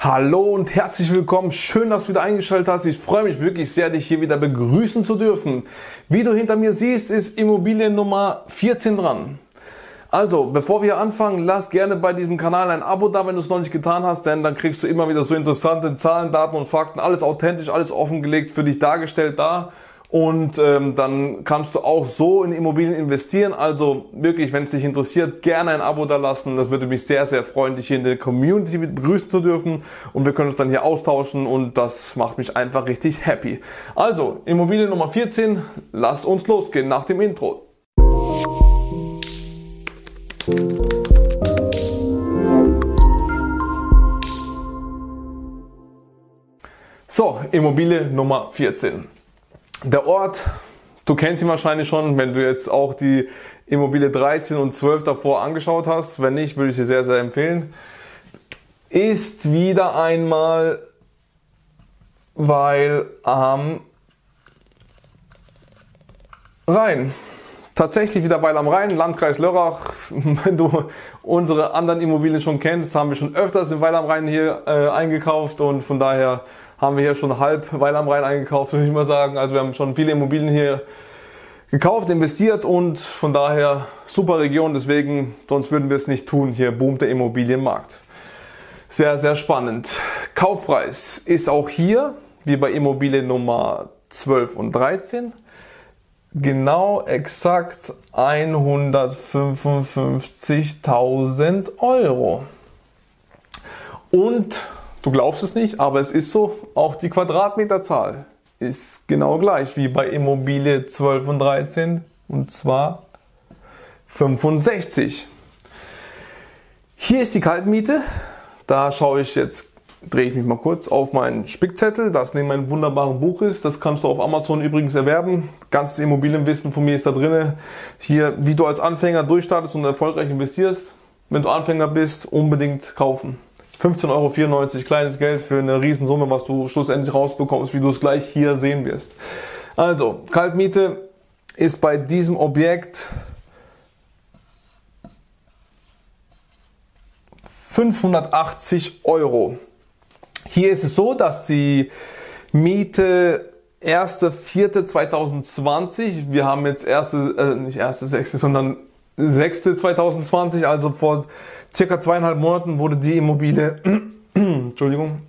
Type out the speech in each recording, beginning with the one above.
Hallo und herzlich willkommen. Schön, dass du wieder eingeschaltet hast. Ich freue mich wirklich sehr, dich hier wieder begrüßen zu dürfen. Wie du hinter mir siehst, ist Immobilie Nummer 14 dran. Also, bevor wir anfangen, lass gerne bei diesem Kanal ein Abo da, wenn du es noch nicht getan hast, denn dann kriegst du immer wieder so interessante Zahlen, Daten und Fakten, alles authentisch, alles offengelegt für dich dargestellt da. Und ähm, dann kannst du auch so in Immobilien investieren. Also wirklich, wenn es dich interessiert, gerne ein Abo da lassen. Das würde mich sehr, sehr freuen, dich hier in der Community begrüßen zu dürfen. Und wir können uns dann hier austauschen und das macht mich einfach richtig happy. Also, Immobilie Nummer 14, lass uns losgehen nach dem Intro. So, Immobilie Nummer 14. Der Ort, du kennst ihn wahrscheinlich schon, wenn du jetzt auch die Immobilie 13 und 12 davor angeschaut hast. Wenn nicht, würde ich dir sehr, sehr empfehlen. Ist wieder einmal, weil am Rhein. Tatsächlich wieder weil am Rhein, Landkreis Lörrach. Wenn du unsere anderen Immobilien schon kennst, haben wir schon öfters in Weil am Rhein hier äh, eingekauft und von daher haben wir hier schon halb Weil am Rhein eingekauft, würde ich mal sagen. Also wir haben schon viele Immobilien hier gekauft, investiert und von daher super Region. Deswegen, sonst würden wir es nicht tun. Hier boomt der Immobilienmarkt. Sehr, sehr spannend. Kaufpreis ist auch hier, wie bei Immobilien Nummer 12 und 13, genau exakt 155.000 Euro. Und Du glaubst es nicht, aber es ist so, auch die Quadratmeterzahl ist genau gleich wie bei Immobilie 12 und 13 und zwar 65. Hier ist die Kaltmiete. Da schaue ich jetzt, drehe ich mich mal kurz auf meinen Spickzettel, das neben meinem wunderbaren Buch ist. Das kannst du auf Amazon übrigens erwerben. Ganzes Immobilienwissen von mir ist da drin. Hier, wie du als Anfänger durchstartest und erfolgreich investierst. Wenn du Anfänger bist, unbedingt kaufen. 15,94 Euro, kleines Geld für eine Riesensumme, was du schlussendlich rausbekommst, wie du es gleich hier sehen wirst. Also, Kaltmiete ist bei diesem Objekt 580 Euro. Hier ist es so, dass die Miete 1.4.2020, wir haben jetzt erste, äh, nicht 1.6., sondern 6.2020, also vor circa zweieinhalb Monaten wurde die Immobilie, Entschuldigung,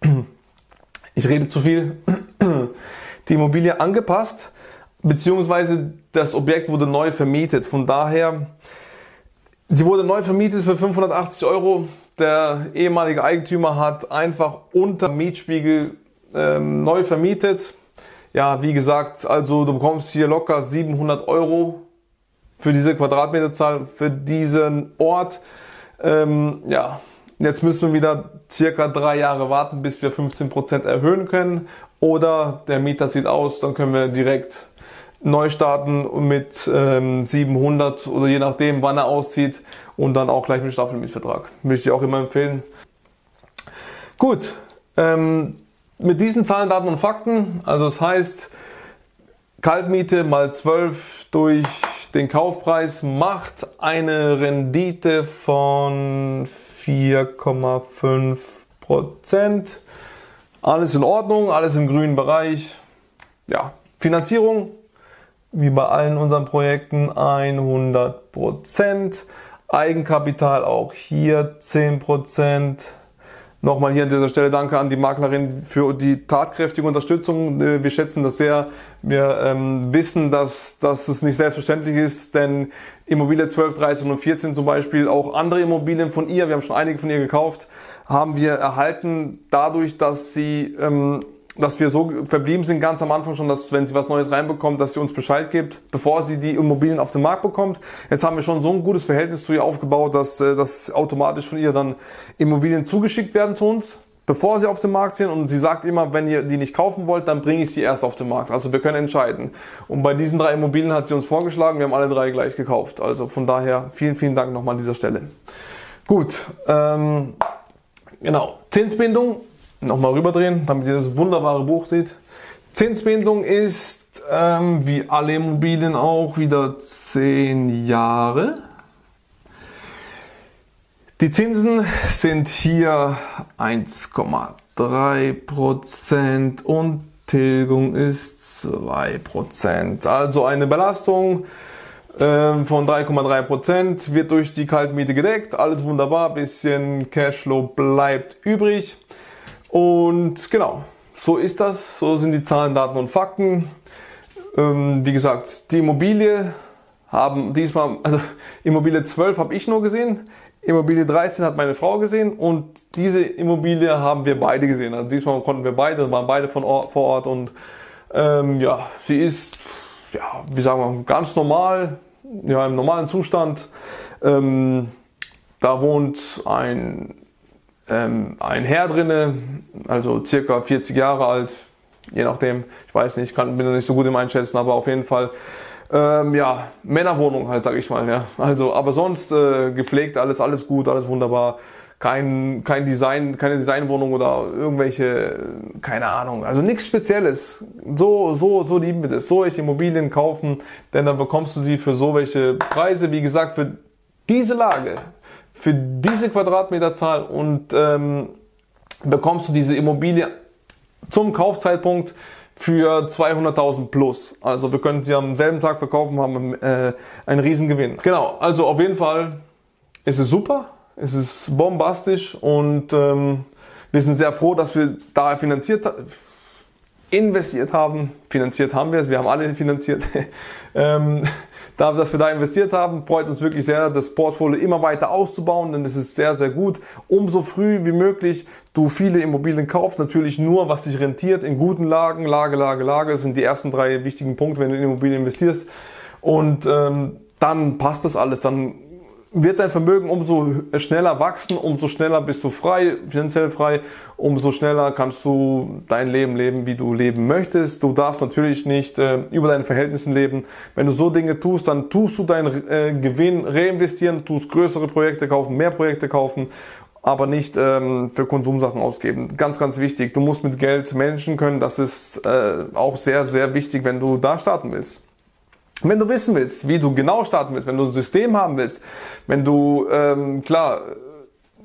ich rede zu viel, die Immobilie angepasst, beziehungsweise das Objekt wurde neu vermietet. Von daher, sie wurde neu vermietet für 580 Euro. Der ehemalige Eigentümer hat einfach unter Mietspiegel ähm, neu vermietet. Ja, wie gesagt, also du bekommst hier locker 700 Euro für diese Quadratmeterzahl, für diesen Ort. Ähm, ja, jetzt müssen wir wieder circa drei Jahre warten, bis wir 15% erhöhen können. Oder der Mieter sieht aus, dann können wir direkt neu starten mit ähm, 700 oder je nachdem, wann er auszieht und dann auch gleich mit Staffelmietvertrag. Möchte ich auch immer empfehlen. Gut, ähm, mit diesen Zahlen, Daten und Fakten, also das heißt, Kaltmiete mal 12 durch den Kaufpreis macht eine Rendite von 4,5 Prozent. Alles in Ordnung, alles im grünen Bereich. Ja, Finanzierung, wie bei allen unseren Projekten, 100 Prozent. Eigenkapital auch hier 10 Prozent. Nochmal hier an dieser Stelle danke an die Maklerin für die tatkräftige Unterstützung. Äh, wir schätzen das sehr. Wir ähm, wissen, dass, dass es nicht selbstverständlich ist, denn Immobilie 12, 13 und 14 zum Beispiel, auch andere Immobilien von ihr, wir haben schon einige von ihr gekauft, haben wir erhalten dadurch, dass sie ähm, dass wir so verblieben sind ganz am Anfang schon, dass wenn sie was Neues reinbekommt, dass sie uns Bescheid gibt, bevor sie die Immobilien auf den Markt bekommt. Jetzt haben wir schon so ein gutes Verhältnis zu ihr aufgebaut, dass, äh, dass automatisch von ihr dann Immobilien zugeschickt werden zu uns, bevor sie auf den Markt sind. Und sie sagt immer, wenn ihr die nicht kaufen wollt, dann bringe ich sie erst auf den Markt. Also wir können entscheiden. Und bei diesen drei Immobilien hat sie uns vorgeschlagen, wir haben alle drei gleich gekauft. Also von daher vielen, vielen Dank nochmal an dieser Stelle. Gut, ähm, genau. Zinsbindung nochmal rüberdrehen, damit ihr das wunderbare Buch seht. Zinsbindung ist, ähm, wie alle Immobilien auch, wieder 10 Jahre. Die Zinsen sind hier 1,3% und Tilgung ist 2%. Also eine Belastung ähm, von 3,3% wird durch die Kaltmiete gedeckt. Alles wunderbar, bisschen Cashflow bleibt übrig. Und genau, so ist das. So sind die Zahlen, Daten und Fakten. Ähm, wie gesagt, die Immobilie haben diesmal, also Immobilie 12 habe ich nur gesehen. Immobilie 13 hat meine Frau gesehen und diese Immobilie haben wir beide gesehen. Also diesmal konnten wir beide, waren beide von Ort, vor Ort und ähm, ja, sie ist, ja, wie sagen wir, ganz normal, ja, im normalen Zustand. Ähm, da wohnt ein, ähm, ein Herr drinne, also circa 40 Jahre alt, je nachdem, ich weiß nicht, kann, bin nicht so gut im Einschätzen, aber auf jeden Fall ähm, ja, Männerwohnung halt, sag ich mal, ja. Also, aber sonst äh, gepflegt, alles, alles gut, alles wunderbar. Kein, kein Design, keine Designwohnung oder irgendwelche, keine Ahnung, also nichts Spezielles. So, so, so lieben wir das. So welche Immobilien kaufen, denn dann bekommst du sie für so welche Preise, wie gesagt, für diese Lage, für diese Quadratmeterzahl und ähm, bekommst du diese Immobilie zum Kaufzeitpunkt für 200.000 plus. Also wir können sie am selben Tag verkaufen, haben äh, einen Riesengewinn. Genau, also auf jeden Fall ist es super, es ist bombastisch und ähm, wir sind sehr froh, dass wir da finanziert investiert haben. Finanziert haben wir es, wir haben alle finanziert. ähm, da, dass wir da investiert haben, freut uns wirklich sehr, das Portfolio immer weiter auszubauen, denn es ist sehr, sehr gut. Umso früh wie möglich du viele Immobilien kaufst, natürlich nur, was sich rentiert, in guten Lagen, Lage, Lage, Lage, das sind die ersten drei wichtigen Punkte, wenn du in Immobilien investierst. Und ähm, dann passt das alles, dann wird dein Vermögen umso schneller wachsen, umso schneller bist du frei, finanziell frei, umso schneller kannst du dein Leben leben, wie du leben möchtest. Du darfst natürlich nicht äh, über deine Verhältnisse leben. Wenn du so Dinge tust, dann tust du deinen äh, Gewinn reinvestieren, tust größere Projekte kaufen, mehr Projekte kaufen, aber nicht ähm, für Konsumsachen ausgeben. Ganz, ganz wichtig. Du musst mit Geld managen können. Das ist äh, auch sehr, sehr wichtig, wenn du da starten willst. Wenn du wissen willst, wie du genau starten willst, wenn du ein System haben willst, wenn du, ähm, klar,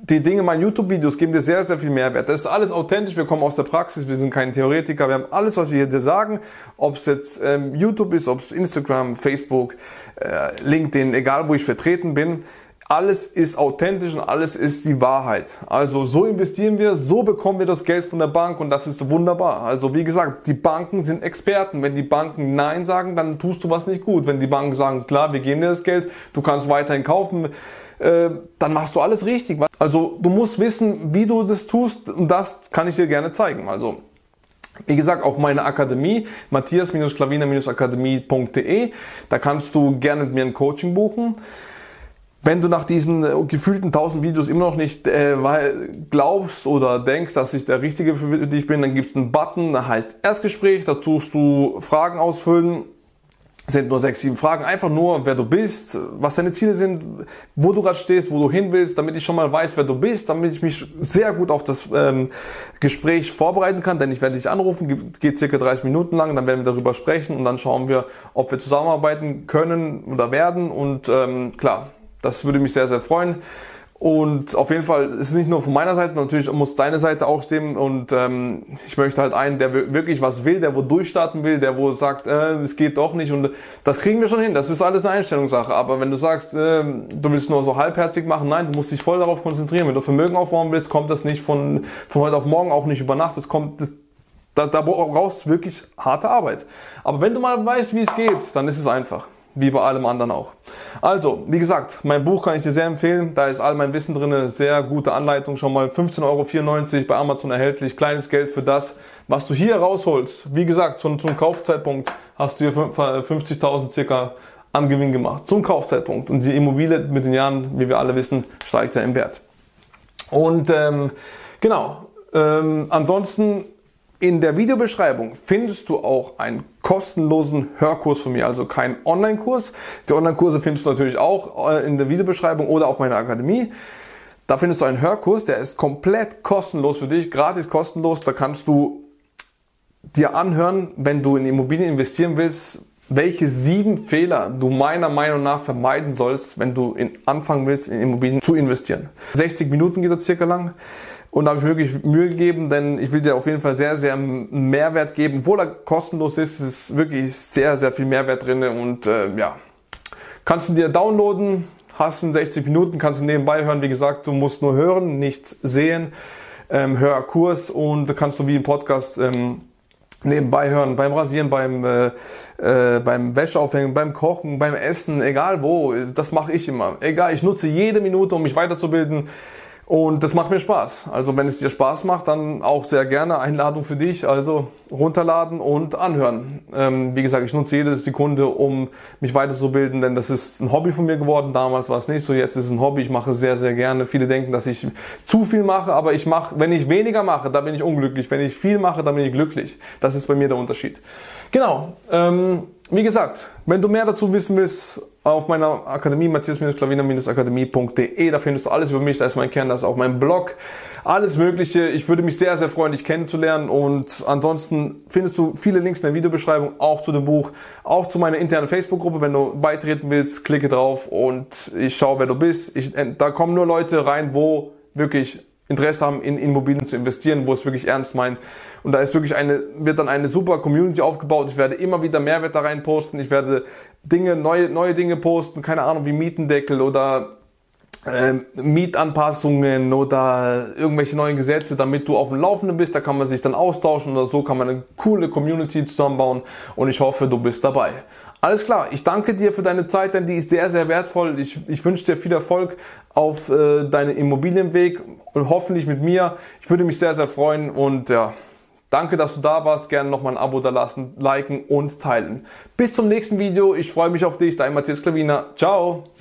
die Dinge, meine YouTube-Videos geben dir sehr, sehr viel Mehrwert. Das ist alles authentisch, wir kommen aus der Praxis, wir sind keine Theoretiker, wir haben alles, was wir dir sagen, ob es jetzt ähm, YouTube ist, ob es Instagram, Facebook, äh, LinkedIn, egal wo ich vertreten bin alles ist authentisch und alles ist die Wahrheit. Also so investieren wir, so bekommen wir das Geld von der Bank und das ist wunderbar. Also wie gesagt, die Banken sind Experten. Wenn die Banken Nein sagen, dann tust du was nicht gut. Wenn die Banken sagen, klar, wir geben dir das Geld, du kannst weiterhin kaufen, äh, dann machst du alles richtig. Also du musst wissen, wie du das tust und das kann ich dir gerne zeigen. Also wie gesagt, auf meine Akademie, matthias-klaviner-akademie.de, da kannst du gerne mit mir ein Coaching buchen. Wenn du nach diesen äh, gefühlten 1000 Videos immer noch nicht äh, glaubst oder denkst, dass ich der Richtige für dich bin, dann gibt es einen Button, der heißt Erstgespräch. Da tust du Fragen ausfüllen. Sind nur sechs, sieben Fragen. Einfach nur, wer du bist, was deine Ziele sind, wo du gerade stehst, wo du hin willst, damit ich schon mal weiß, wer du bist, damit ich mich sehr gut auf das ähm, Gespräch vorbereiten kann. Denn ich werde dich anrufen, geht circa 30 Minuten lang, dann werden wir darüber sprechen und dann schauen wir, ob wir zusammenarbeiten können oder werden. Und ähm, klar, das würde mich sehr, sehr freuen. Und auf jeden Fall ist es nicht nur von meiner Seite, natürlich muss deine Seite auch stimmen. Und ähm, ich möchte halt einen, der wirklich was will, der wo durchstarten will, der wo sagt, äh, es geht doch nicht. Und das kriegen wir schon hin. Das ist alles eine Einstellungssache. Aber wenn du sagst, äh, du willst nur so halbherzig machen, nein, du musst dich voll darauf konzentrieren. Wenn du Vermögen aufbauen willst, kommt das nicht von, von heute auf morgen, auch nicht über Nacht. Das kommt, das, da, da brauchst du wirklich harte Arbeit. Aber wenn du mal weißt, wie es geht, dann ist es einfach wie bei allem anderen auch. Also, wie gesagt, mein Buch kann ich dir sehr empfehlen. Da ist all mein Wissen drin. Sehr gute Anleitung. Schon mal 15,94 Euro bei Amazon erhältlich. Kleines Geld für das, was du hier rausholst. Wie gesagt, zum, zum Kaufzeitpunkt hast du hier 50.000 circa am Gewinn gemacht. Zum Kaufzeitpunkt. Und die Immobilie mit den Jahren, wie wir alle wissen, steigt ja im Wert. Und ähm, genau. Ähm, ansonsten in der Videobeschreibung findest du auch einen kostenlosen Hörkurs von mir, also kein Online-Kurs. Die Online-Kurse findest du natürlich auch äh, in der Videobeschreibung oder auf meiner Akademie. Da findest du einen Hörkurs, der ist komplett kostenlos für dich, gratis kostenlos. Da kannst du dir anhören, wenn du in Immobilien investieren willst, welche sieben Fehler du meiner Meinung nach vermeiden sollst, wenn du in anfangen willst, in Immobilien zu investieren. 60 Minuten geht das circa lang. Und da habe ich wirklich Mühe gegeben, denn ich will dir auf jeden Fall sehr, sehr Mehrwert geben. Obwohl er kostenlos ist, ist wirklich sehr, sehr viel Mehrwert drin. Und äh, ja, kannst du dir downloaden, hast in 60 Minuten, kannst du nebenbei hören. Wie gesagt, du musst nur hören, nichts sehen. Ähm, hör Kurs und kannst du wie im Podcast ähm, nebenbei hören, beim Rasieren, beim, äh, äh, beim Wäscheaufhängen, beim Kochen, beim Essen, egal wo. Das mache ich immer. Egal, ich nutze jede Minute, um mich weiterzubilden. Und das macht mir Spaß. Also wenn es dir Spaß macht, dann auch sehr gerne Einladung für dich. Also runterladen und anhören. Ähm, wie gesagt, ich nutze jede Sekunde, um mich weiterzubilden, denn das ist ein Hobby von mir geworden. Damals war es nicht so, jetzt ist es ein Hobby. Ich mache sehr, sehr gerne. Viele denken, dass ich zu viel mache, aber ich mache, wenn ich weniger mache, dann bin ich unglücklich. Wenn ich viel mache, dann bin ich glücklich. Das ist bei mir der Unterschied. Genau. Ähm, wie gesagt, wenn du mehr dazu wissen willst, auf meiner Akademie, matthias-klaviner-akademie.de, da findest du alles über mich, da ist mein Kern, da ist auch mein Blog, alles Mögliche. Ich würde mich sehr, sehr freuen, dich kennenzulernen und ansonsten findest du viele Links in der Videobeschreibung, auch zu dem Buch, auch zu meiner internen Facebook-Gruppe. Wenn du beitreten willst, klicke drauf und ich schaue, wer du bist. Ich, da kommen nur Leute rein, wo wirklich Interesse haben, in Immobilien zu investieren, wo es wirklich ernst meint. Und da ist wirklich eine, wird dann eine super Community aufgebaut. Ich werde immer wieder Mehrwert da rein posten. Ich werde Dinge, neue, neue Dinge posten, keine Ahnung, wie Mietendeckel oder äh, Mietanpassungen oder irgendwelche neuen Gesetze, damit du auf dem Laufenden bist. Da kann man sich dann austauschen oder so kann man eine coole Community zusammenbauen und ich hoffe, du bist dabei. Alles klar, ich danke dir für deine Zeit, denn die ist sehr, sehr wertvoll. Ich, ich wünsche dir viel Erfolg auf äh, deinem Immobilienweg und hoffentlich mit mir. Ich würde mich sehr, sehr freuen und ja, Danke, dass du da warst. Gerne nochmal ein Abo da lassen, liken und teilen. Bis zum nächsten Video. Ich freue mich auf dich. Dein Matthias Klaviner. Ciao.